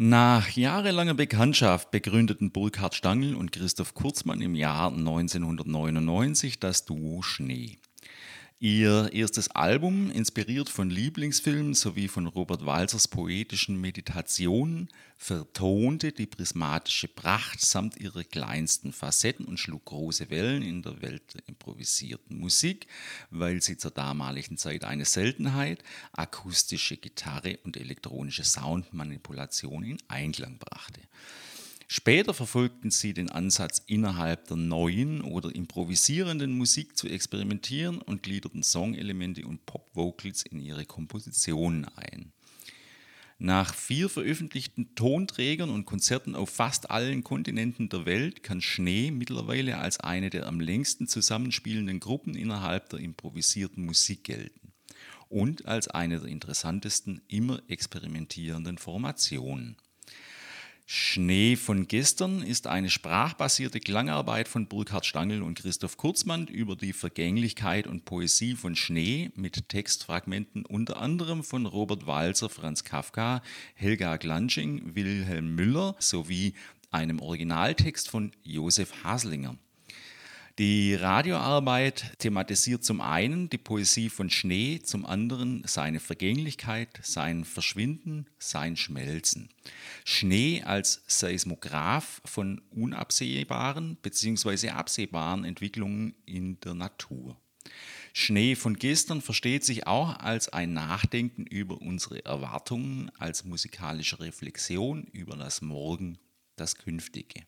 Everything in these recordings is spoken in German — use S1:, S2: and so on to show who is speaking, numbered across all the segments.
S1: Nach jahrelanger Bekanntschaft begründeten Burkhard Stangl und Christoph Kurzmann im Jahr 1999 das Duo Schnee. Ihr erstes Album, inspiriert von Lieblingsfilmen sowie von Robert Walsers poetischen Meditationen, vertonte die prismatische Pracht samt ihrer kleinsten Facetten und schlug große Wellen in der Welt der improvisierten Musik, weil sie zur damaligen Zeit eine Seltenheit, akustische Gitarre und elektronische Soundmanipulation in Einklang brachte. Später verfolgten sie den Ansatz, innerhalb der neuen oder improvisierenden Musik zu experimentieren und gliederten Songelemente und Pop-Vocals in ihre Kompositionen ein. Nach vier veröffentlichten Tonträgern und Konzerten auf fast allen Kontinenten der Welt kann Schnee mittlerweile als eine der am längsten zusammenspielenden Gruppen innerhalb der improvisierten Musik gelten und als eine der interessantesten immer experimentierenden Formationen. Schnee von gestern ist eine sprachbasierte Klangarbeit von Burkhard Stangl und Christoph Kurzmann über die Vergänglichkeit und Poesie von Schnee mit Textfragmenten unter anderem von Robert Walzer, Franz Kafka, Helga Glansching, Wilhelm Müller sowie einem Originaltext von Josef Haslinger. Die Radioarbeit thematisiert zum einen die Poesie von Schnee, zum anderen seine Vergänglichkeit, sein Verschwinden, sein Schmelzen. Schnee als Seismograph von unabsehbaren bzw. absehbaren Entwicklungen in der Natur. Schnee von gestern versteht sich auch als ein Nachdenken über unsere Erwartungen, als musikalische Reflexion über das Morgen, das Künftige.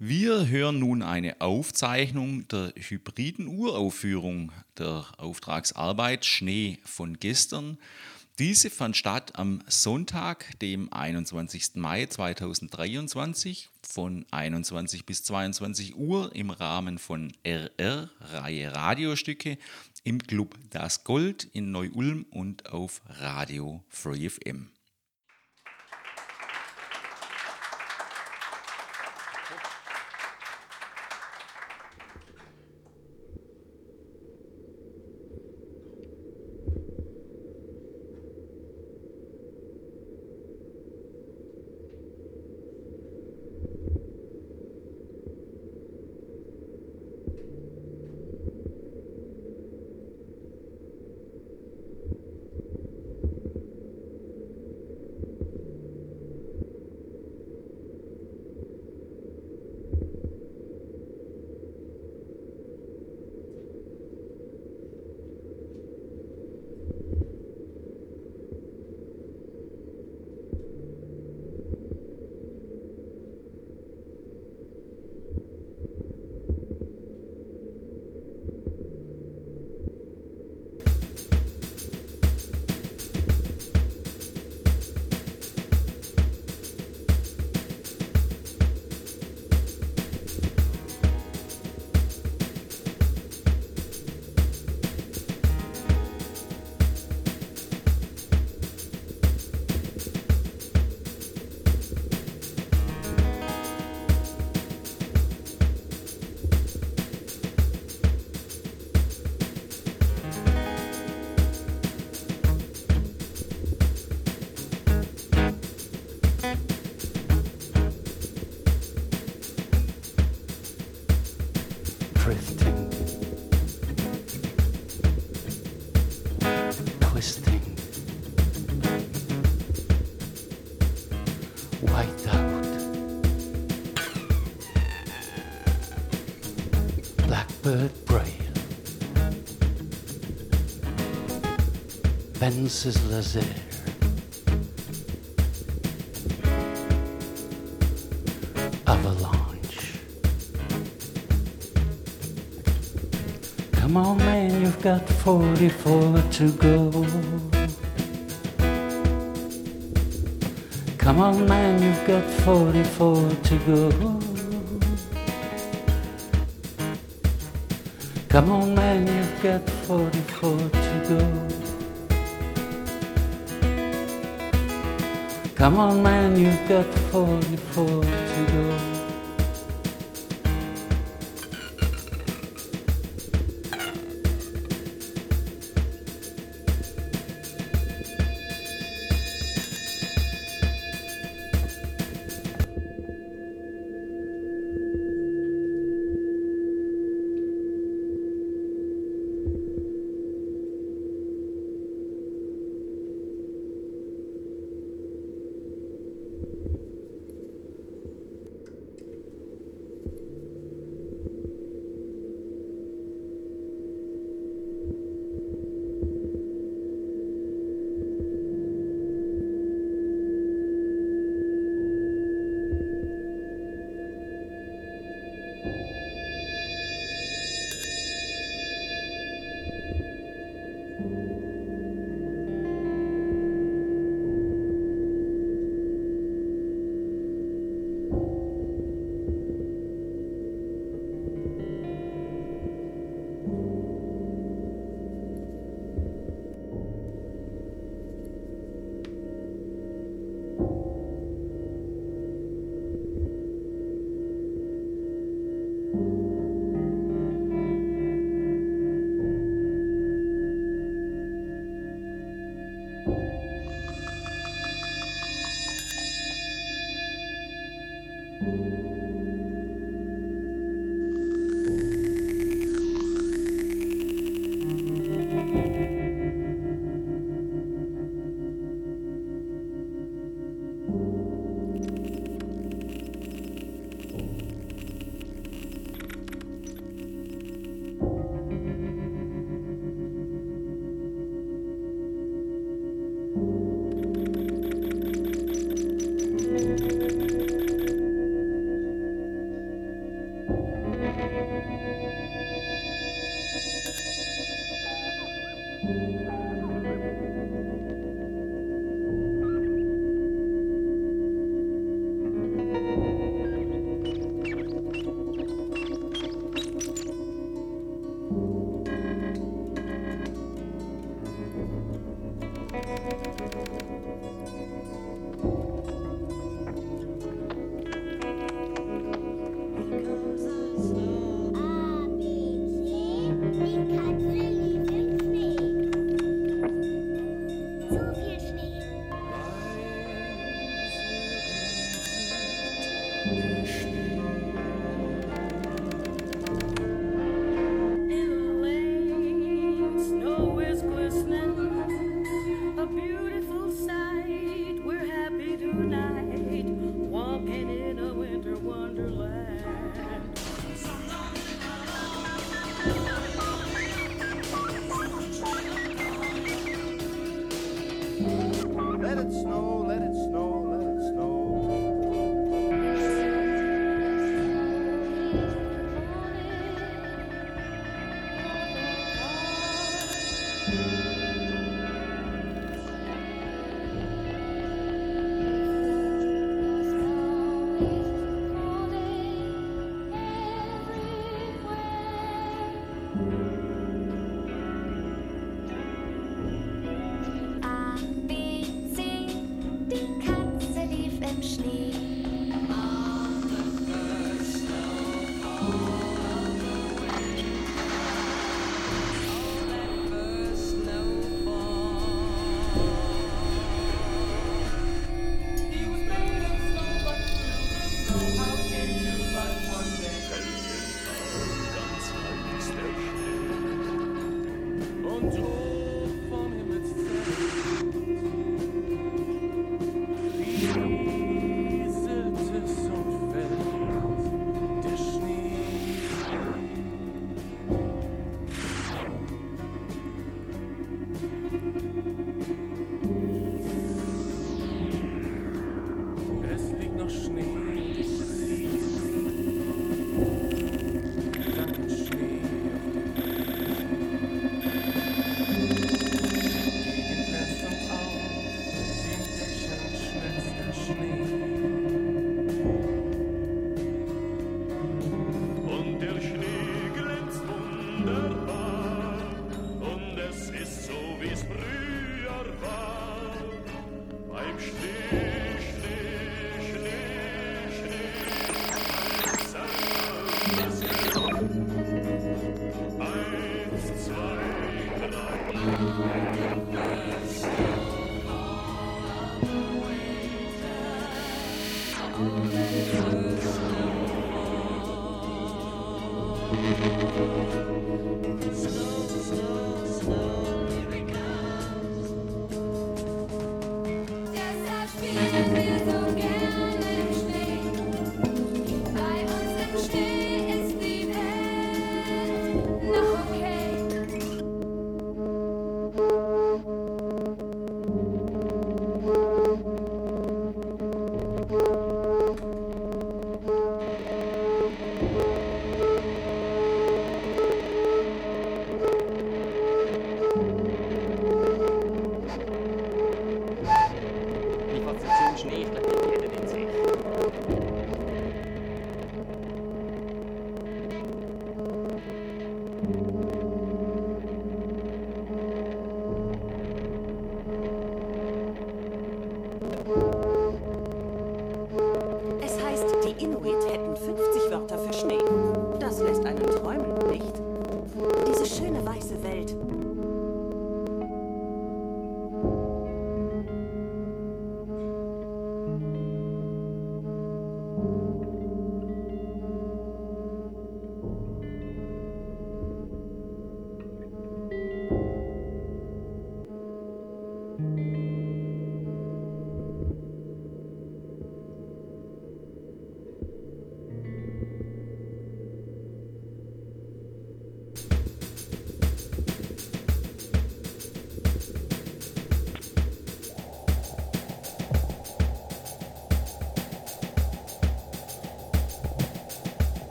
S1: Wir hören nun eine Aufzeichnung der hybriden Uraufführung der Auftragsarbeit Schnee von gestern. Diese fand statt am Sonntag, dem 21. Mai 2023 von 21 bis 22 Uhr im Rahmen von RR Reihe Radiostücke im Club Das Gold in Neu-Ulm und auf Radio Free FM.
S2: Wenceslas air. Avalanche. Come on, man, you've got 44 to go. Come on, man, you've got 44 to go. Come on, man, you've got 44 to go. Come on, man, you've got 44 to go.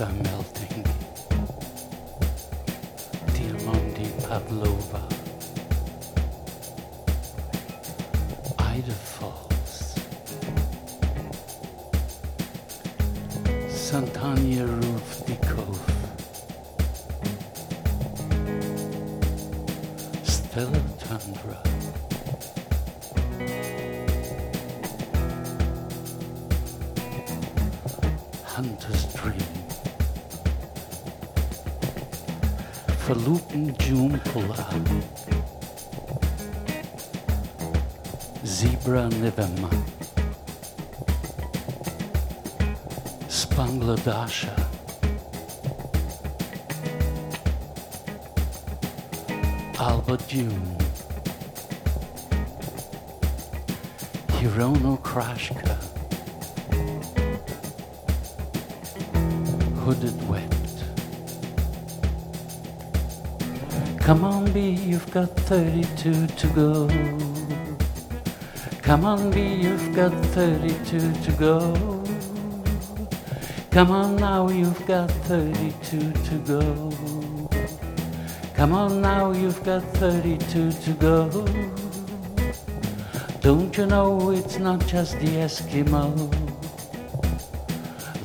S2: summer. Jumpula. Zebra Nivema. Spangladasha. Alba June. Hirono Krashka. Hooded wept. Come on, B, you've got 32 to go. Come on, B, you've got 32 to go. Come on now, you've got 32 to go. Come on now, you've got 32 to go. Don't you know it's not just the Eskimo?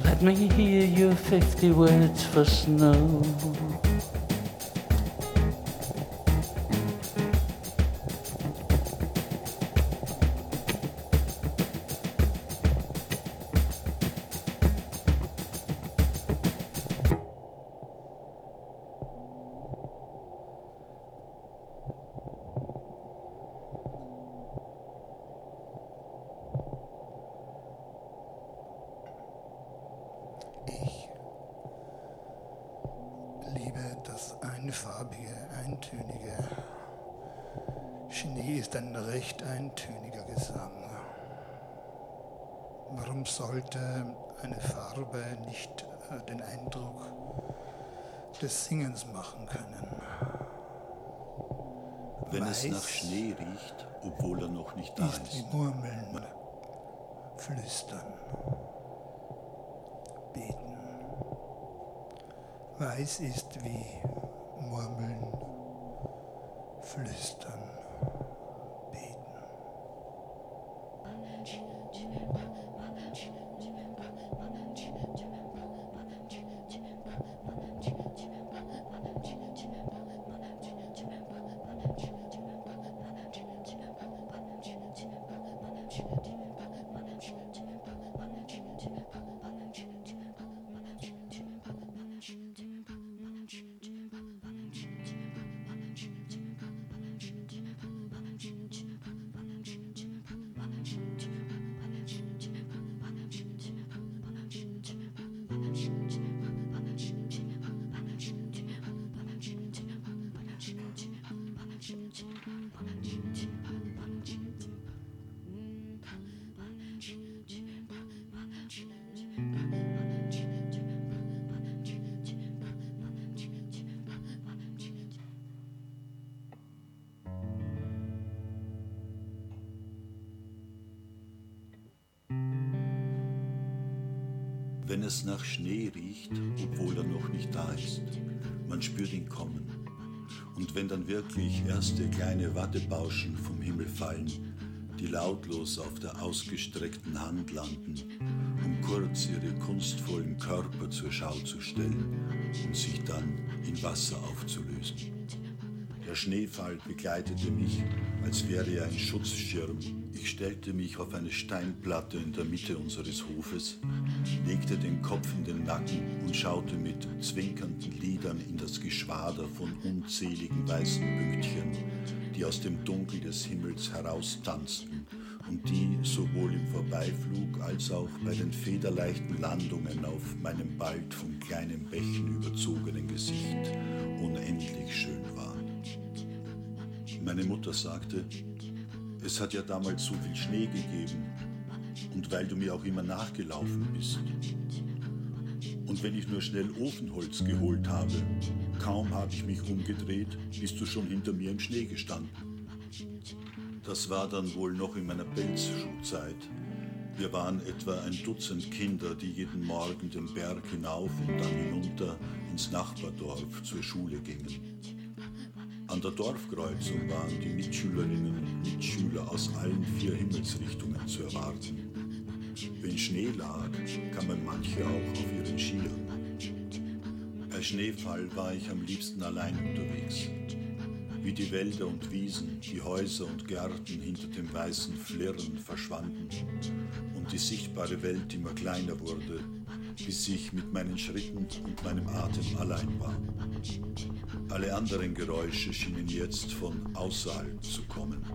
S2: Let me hear your 50 words for snow.
S3: Farbe nicht äh, den Eindruck des Singens machen können?
S4: Wenn es
S3: Weiß
S4: nach Schnee riecht, obwohl er noch nicht da
S3: ist wie
S4: ist.
S3: Murmeln, Flüstern, Beten. Weiß ist wie Murmeln, Flüstern, Beten.
S4: Wenn es nach Schnee riecht, obwohl er noch nicht da ist. Man spürt ihn kommen. Und wenn dann wirklich erste kleine Wattebauschen vom Himmel fallen, die lautlos auf der ausgestreckten Hand landen, um kurz ihre kunstvollen Körper zur Schau zu stellen und sich dann in Wasser aufzulösen. Der Schneefall begleitete mich, als wäre er ein Schutzschirm. Ich stellte mich auf eine Steinplatte in der Mitte unseres Hofes, legte den Kopf in den Nacken und schaute mit zwinkernden Lidern in das Geschwader von unzähligen weißen Pünktchen, die aus dem Dunkel des Himmels heraustanzten und die sowohl im Vorbeiflug als auch bei den federleichten Landungen auf meinem bald von kleinen Bächen überzogenen Gesicht unendlich schön waren. Meine Mutter sagte, es hat ja damals so viel Schnee gegeben und weil du mir auch immer nachgelaufen bist. Und wenn ich nur schnell Ofenholz geholt habe, kaum habe ich mich umgedreht, bist du schon hinter mir im Schnee gestanden. Das war dann wohl noch in meiner Pelzschuhzeit. Wir waren etwa ein Dutzend Kinder, die jeden Morgen den Berg hinauf und dann hinunter ins Nachbardorf zur Schule gingen. An der Dorfkreuzung waren die Mitschülerinnen und Mitschüler aus allen vier Himmelsrichtungen zu erwarten. Wenn Schnee lag, kamen manche auch auf ihren Skiern. Bei Schneefall war ich am liebsten allein unterwegs. Wie die Wälder und Wiesen, die Häuser und Gärten hinter dem weißen Flirren verschwanden und die sichtbare Welt immer kleiner wurde, bis ich mit meinen Schritten und meinem Atem allein war. Alle anderen Geräusche schienen jetzt von außerhalb zu kommen.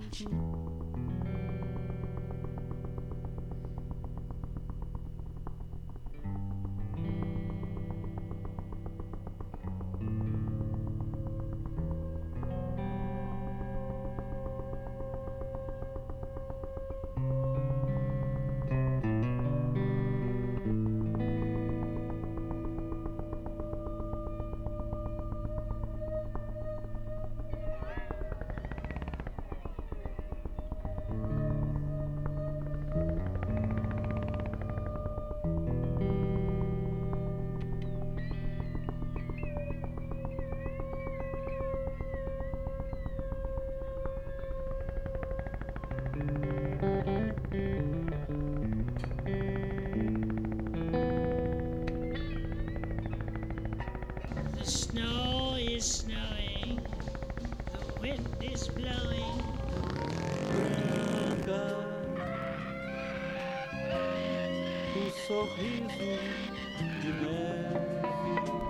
S5: Sorriso de neve.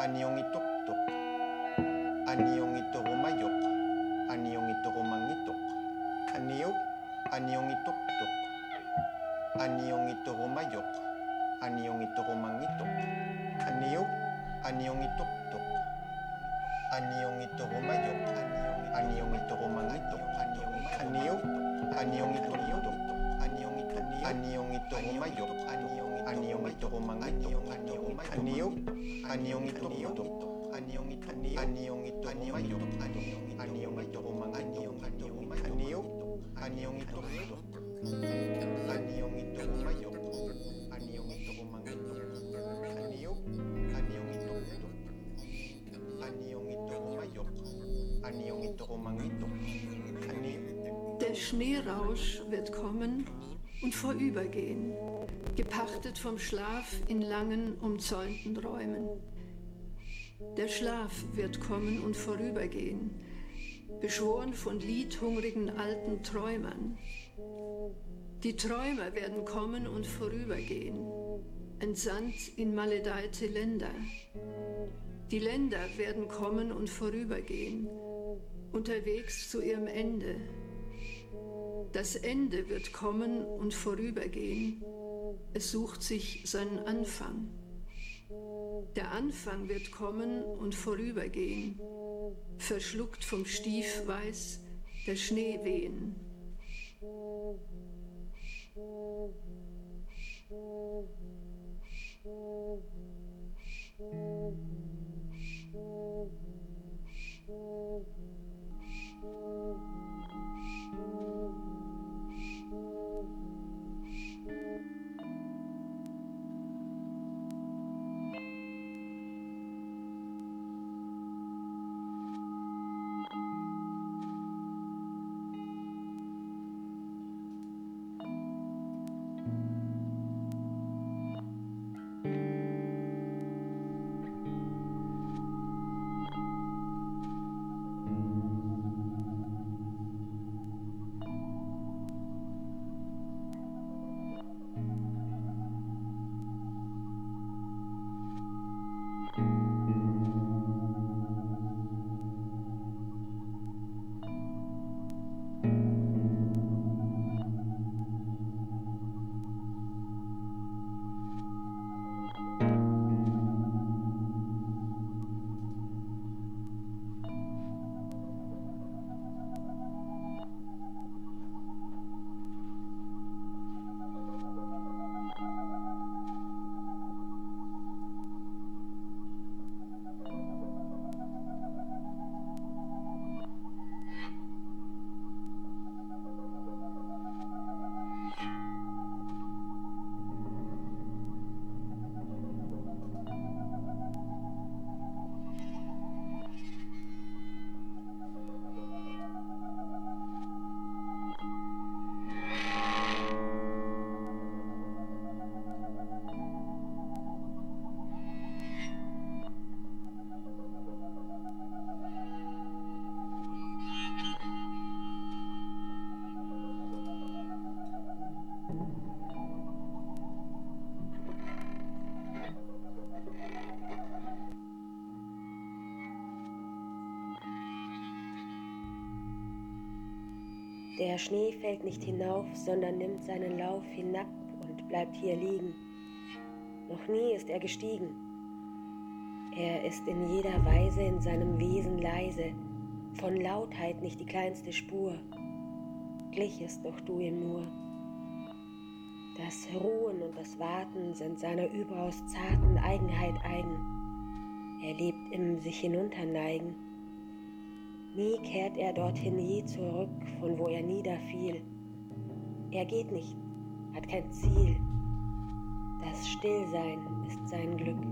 S6: Anyong ituktok. Anyong iturumayok. Anyong iturumangitok. aniyo, Anyong ituktok. Anyong iturumayok. Anyong iturumangitok. aniyo, Anyong ituktok. Anyong iturumayok. Anyong iturumangitok. aniyo, Anyong iturumayok.
S7: Der Schneerausch wird kommen und vorübergehen, gepachtet vom Schlaf in langen, umzäunten Räumen. Der Schlaf wird kommen und vorübergehen, beschworen von liedhungrigen alten Träumern. Die Träumer werden kommen und vorübergehen, entsandt in maledeite Länder. Die Länder werden kommen und vorübergehen, unterwegs zu ihrem Ende. Das Ende wird kommen und vorübergehen. Es sucht sich seinen Anfang. Der Anfang wird kommen und vorübergehen, verschluckt vom Stiefweiß der Schneewehen.
S8: Der Schnee fällt nicht hinauf, sondern nimmt seinen Lauf hinab und bleibt hier liegen. Noch nie ist er gestiegen. Er ist in jeder Weise in seinem Wesen leise, von Lautheit nicht die kleinste Spur. Gleichest doch du ihm nur. Das Ruhen und das Warten sind seiner überaus zarten Eigenheit eigen. Er lebt im sich hinunterneigen. Nie kehrt er dorthin je zurück, von wo er niederfiel. Er geht nicht, hat kein Ziel. Das Stillsein ist sein Glück.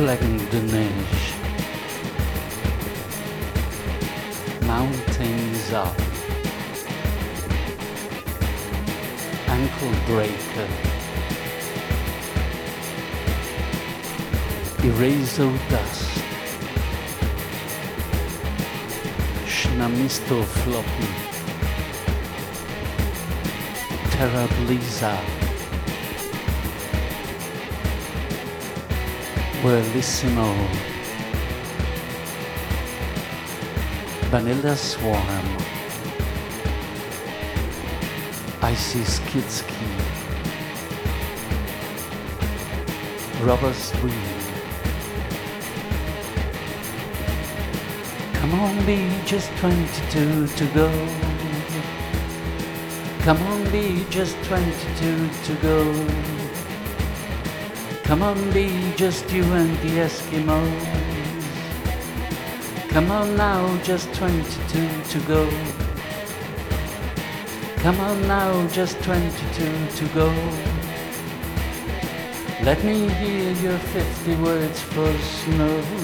S2: Flecken de Neige. Mountains up. Ankle breaker. Eraser dust. Schnamisto floppy. Terra blizzard. Bellissimo. Vanilla Swarm. Icy Skidski. Rubber Stream. Come on, be just 22 to go. Come on, be just 22 to go. Come on, be just you and the Eskimos. Come on now, just 22 to go. Come on now, just 22 to go. Let me hear your 50 words for snow.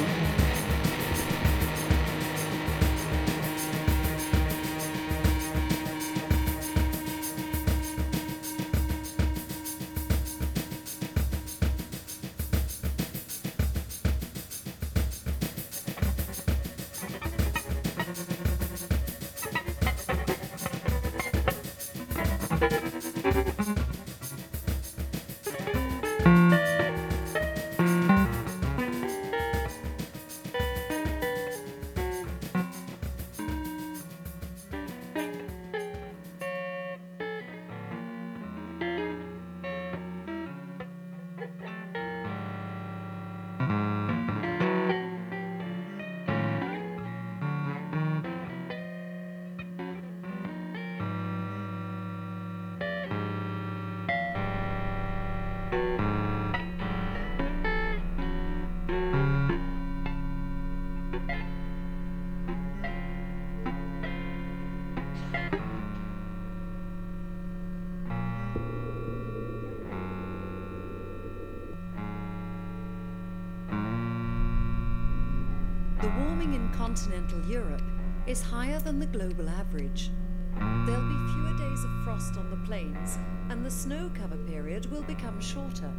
S9: Continental Europe is higher than the global average. There'll be fewer days of frost on the plains, and the snow cover period will become shorter.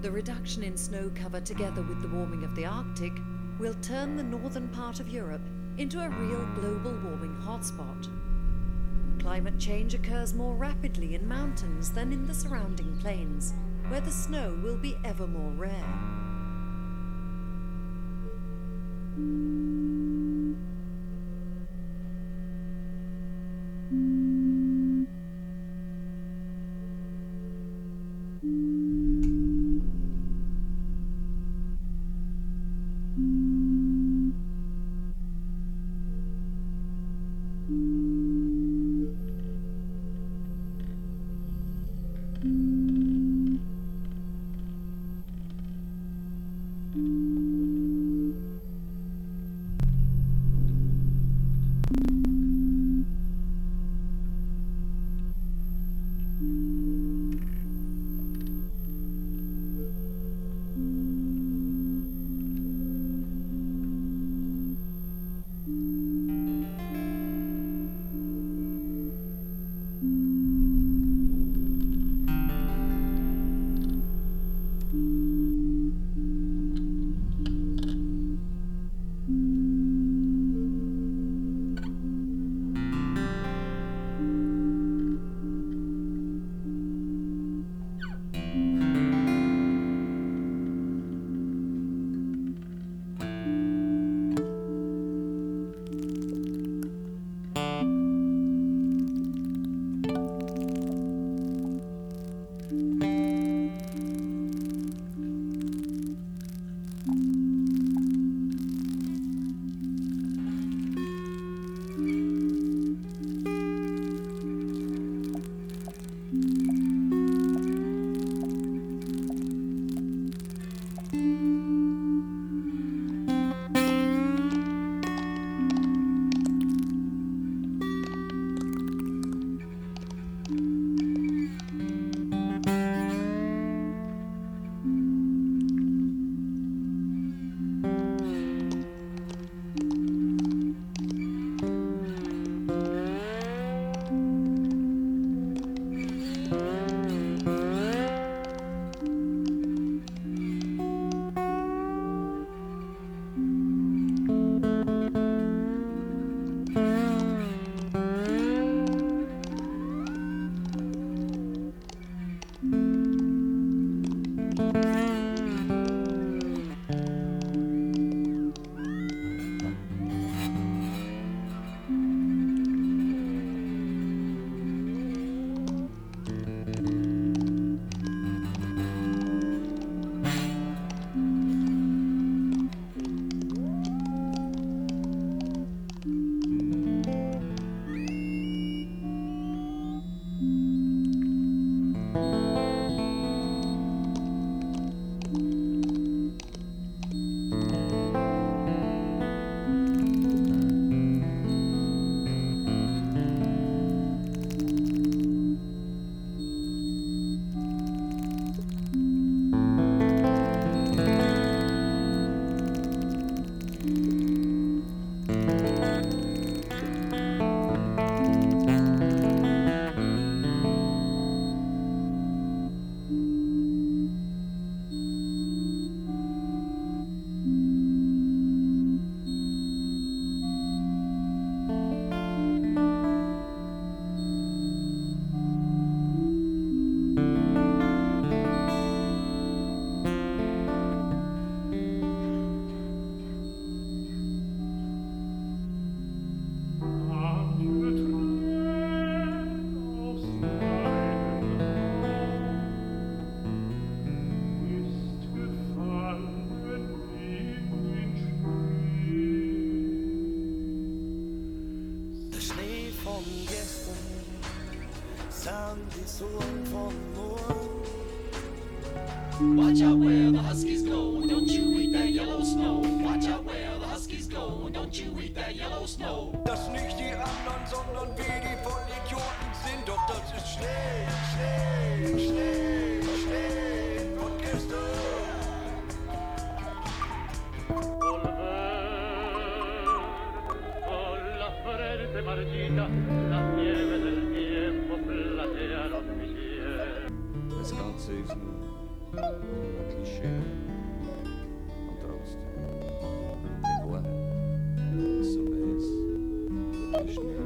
S9: The reduction in snow cover, together with the warming of the Arctic, will turn the northern part of Europe into a real global warming hotspot. Climate change occurs more rapidly in mountains than in the surrounding plains, where the snow will be ever more rare.
S10: Watch out where the huskies go, don't you eat that yellow snow. Watch out where the huskies go, don't you eat that yellow snow.
S11: Dass nicht die anderen, sondern wie die Vollidioten sind, doch das ist Schnee, Schnee, Schnee, Schnee und gestern.
S12: Volver con la frente marchita, la nieve. Trotzdem, die Wahrheit ist so weiß wie Schnee.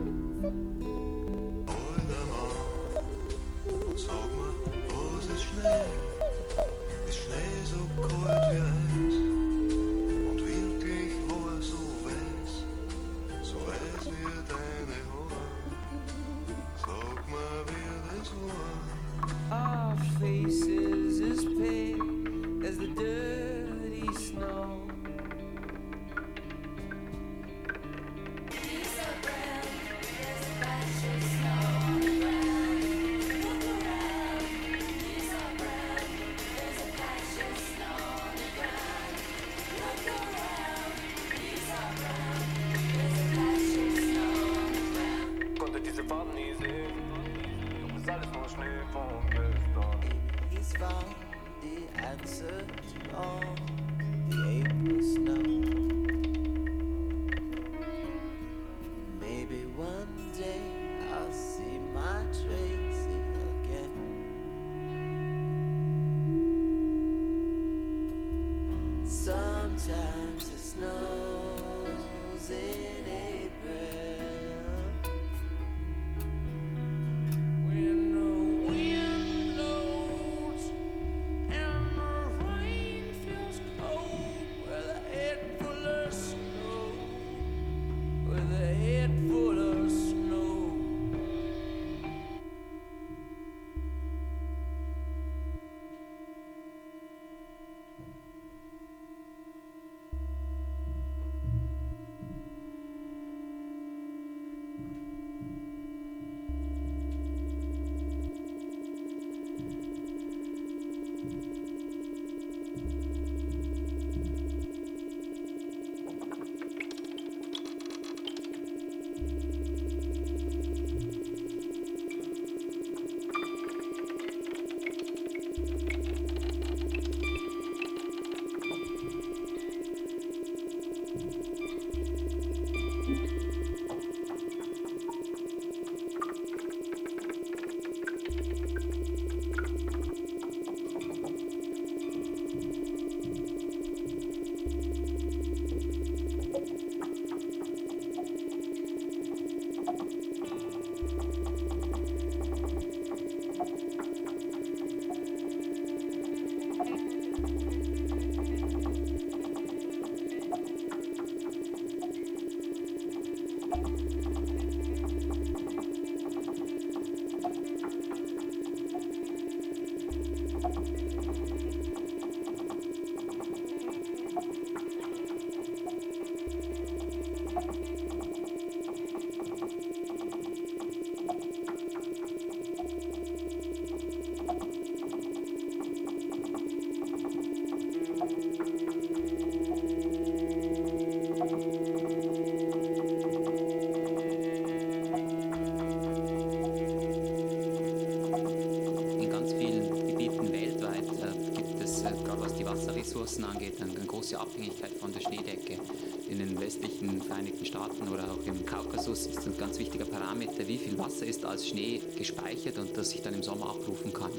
S13: Vereinigten Staaten oder auch im Kaukasus ist ein ganz wichtiger Parameter, wie viel Wasser ist als Schnee gespeichert und das sich dann im Sommer abrufen kann.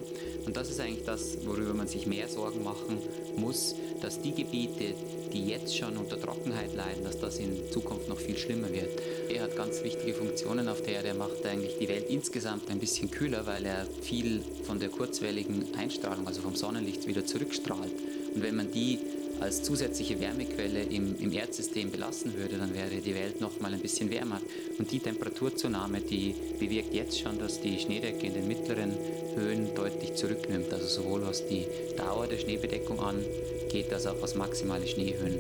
S13: Und das ist eigentlich das, worüber man sich mehr Sorgen machen muss, dass die Gebiete, die jetzt schon unter Trockenheit leiden, dass das in Zukunft noch viel schlimmer wird. Er hat ganz wichtige Funktionen auf der Erde. Er macht eigentlich die Welt insgesamt ein bisschen kühler, weil er viel von der kurzwelligen Einstrahlung, also vom Sonnenlicht, wieder zurückstrahlt. Und wenn man die als zusätzliche Wärmequelle im, im Erdsystem belassen würde, dann wäre die Welt noch mal ein bisschen wärmer. Und die Temperaturzunahme, die bewirkt jetzt schon, dass die Schneedecke in den mittleren Höhen deutlich zurücknimmt. Also sowohl was die Dauer der Schneebedeckung angeht, als auch was maximale Schneehöhen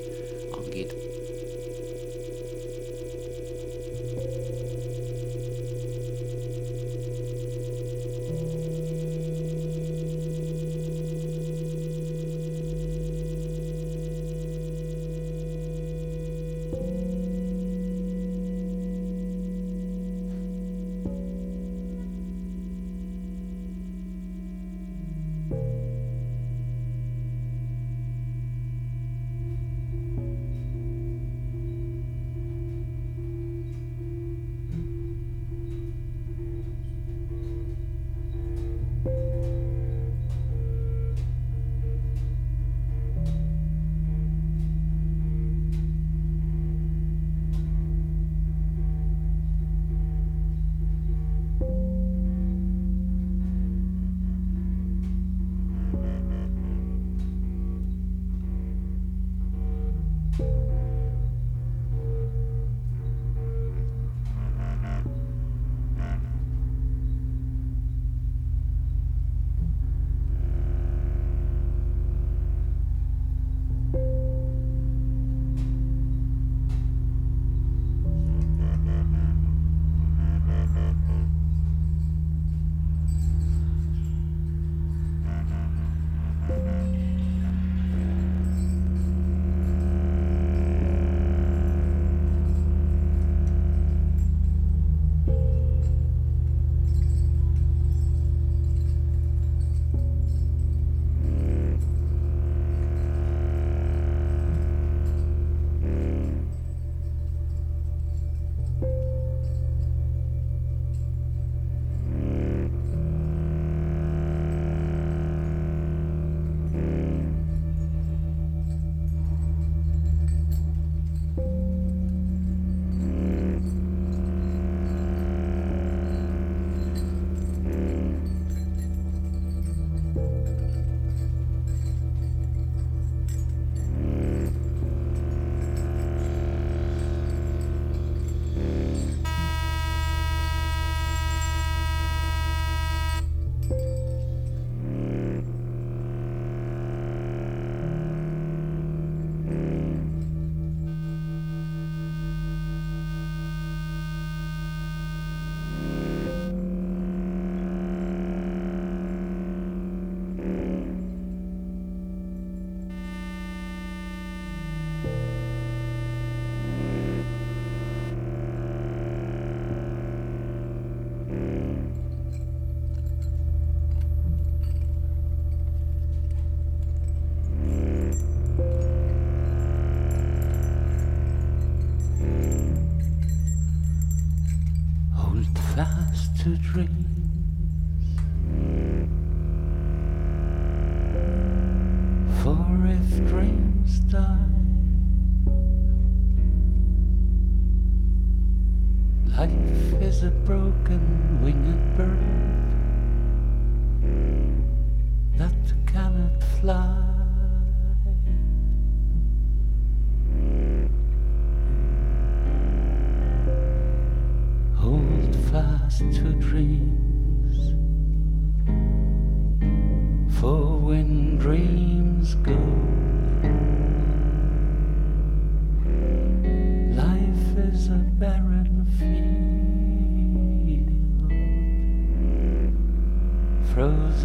S13: angeht.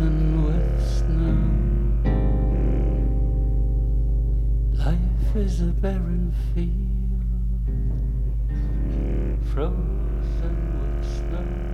S2: Frozen with snow. Life is a barren field, frozen with snow.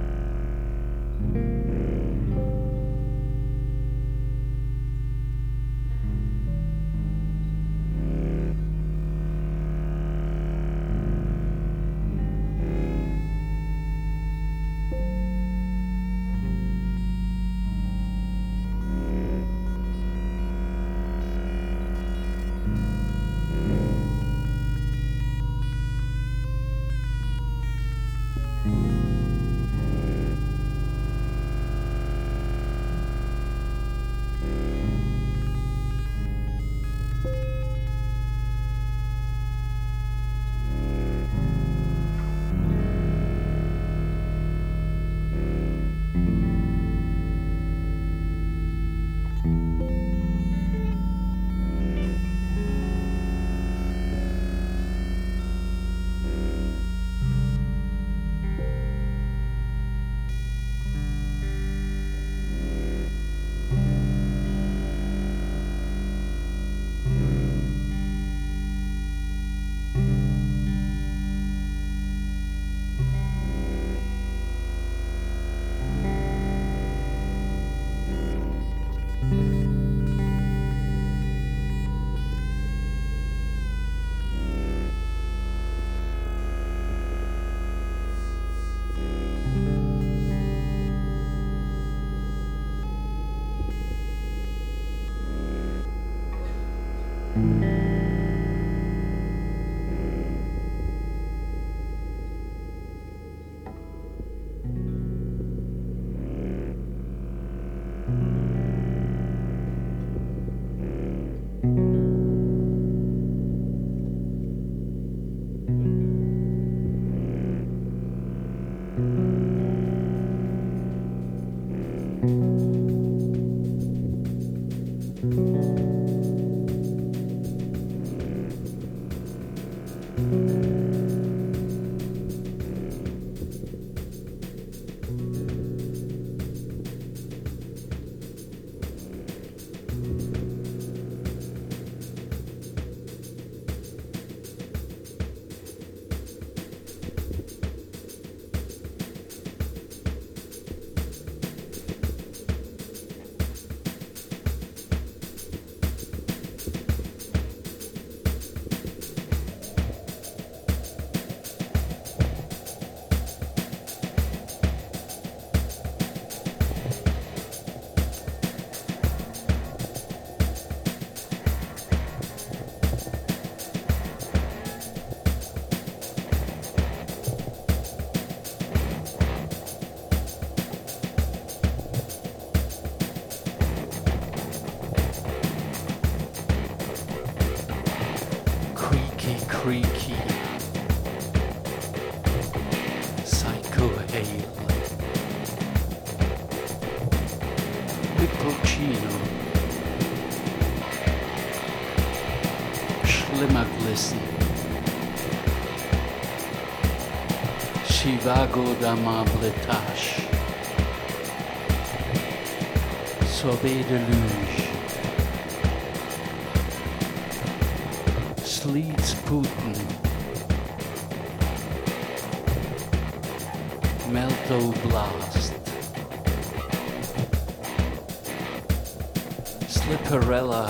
S2: Chivago d'amable tâche. Sorbet de luge. Sleets Putin. Melto Blast. Slipperella.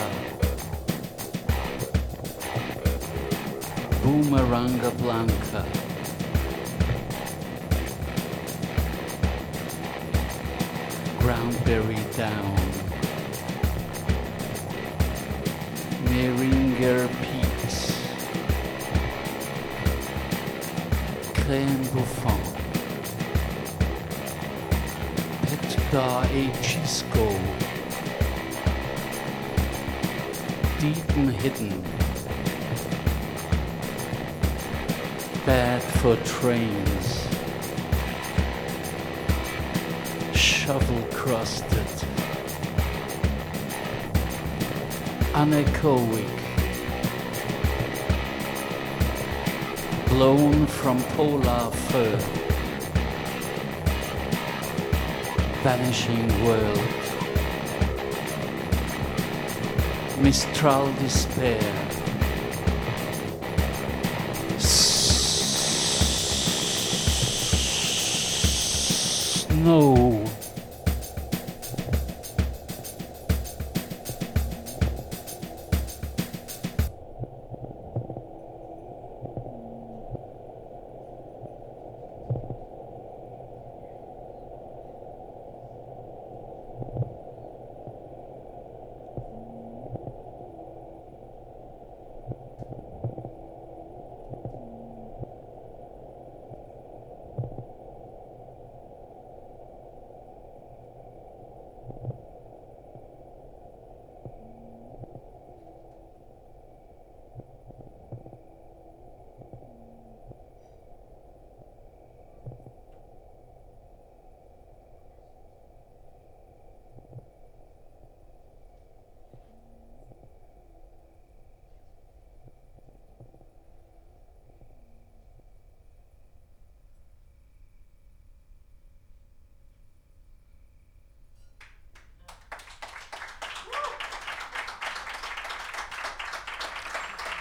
S2: Boomeranga Blanca. Cranberry Down, Meringer Peaks, Crème Bouffant, Petka Achisco, Deep and Hidden, Bad for Trains, Shovel Crusted, Anechoic, Blown from Polar Fur, Vanishing World, Mistral Despair. Snow.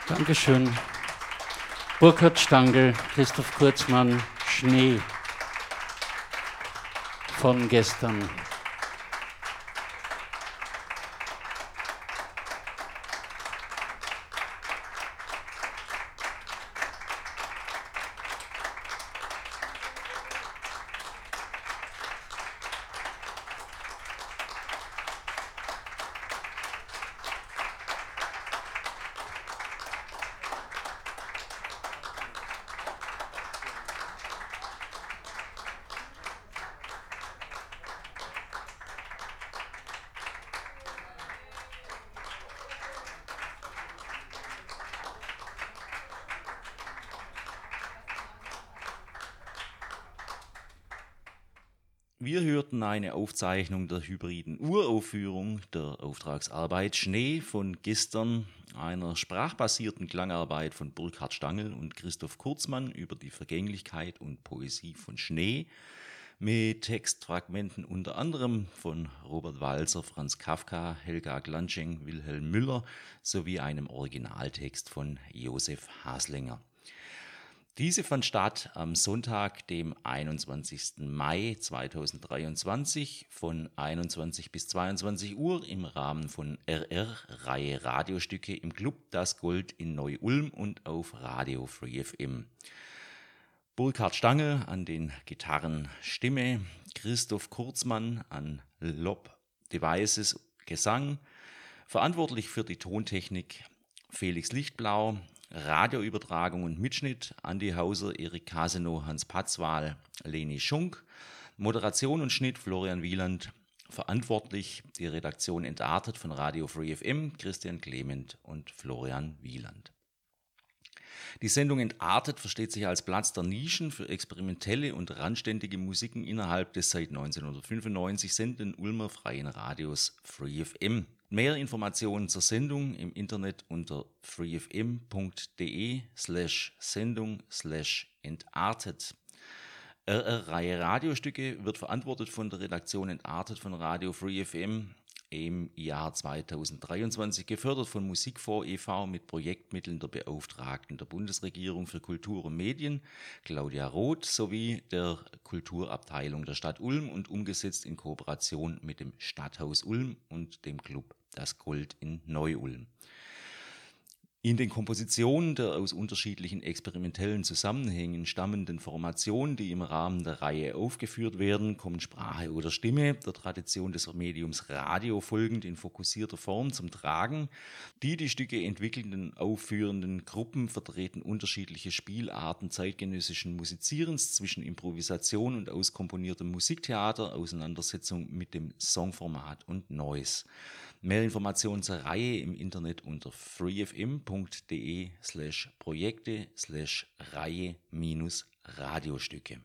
S2: Dankeschön. Burkhard Stangl, Christoph Kurzmann, Schnee von gestern.
S1: Eine Aufzeichnung der hybriden Uraufführung der Auftragsarbeit Schnee von gestern, einer sprachbasierten Klangarbeit von Burkhard Stangl und Christoph Kurzmann über die Vergänglichkeit und Poesie von Schnee, mit Textfragmenten unter anderem von Robert Walser, Franz Kafka, Helga Glansching, Wilhelm Müller sowie einem Originaltext von Josef Haslinger. Diese fand statt am Sonntag, dem 21. Mai 2023 von 21 bis 22 Uhr im Rahmen von RR-Reihe Radiostücke im Club Das Gold in Neu-Ulm und auf Radio Free FM. Burkhard Stange an den Gitarren Stimme, Christoph Kurzmann an Lob Devices Gesang, verantwortlich für die Tontechnik Felix Lichtblau, Radioübertragung und Mitschnitt Andi Hauser, Erik Caseno, Hans Patzwal, Leni Schunk, Moderation und Schnitt Florian Wieland, verantwortlich die Redaktion Entartet von Radio Free FM, Christian Clement und Florian Wieland. Die Sendung Entartet versteht sich als Platz der Nischen für experimentelle und randständige Musiken innerhalb des seit 1995 sendenden Ulmer Freien Radios Free FM. Mehr Informationen zur Sendung im Internet unter freefm.de slash Sendung slash entartet. RR-Reihe Radiostücke wird verantwortet von der Redaktion Entartet von Radio Free FM im Jahr 2023, gefördert von Musikfonds e.V. mit Projektmitteln der Beauftragten der Bundesregierung für Kultur und Medien, Claudia Roth, sowie der Kulturabteilung der Stadt Ulm und umgesetzt in Kooperation mit dem Stadthaus Ulm und dem Club Das Gold in Neu-Ulm. In den Kompositionen der aus unterschiedlichen experimentellen Zusammenhängen stammenden Formationen, die im Rahmen der Reihe aufgeführt werden, kommen Sprache oder Stimme der Tradition des Mediums Radio folgend in fokussierter Form zum Tragen. Die die Stücke entwickelnden, aufführenden Gruppen vertreten unterschiedliche Spielarten zeitgenössischen Musizierens zwischen Improvisation und auskomponiertem Musiktheater, Auseinandersetzung mit dem Songformat und Noise. Mehr Informationen zur Reihe im Internet unter freefm.de slash Projekte slash Reihe minus Radiostücke.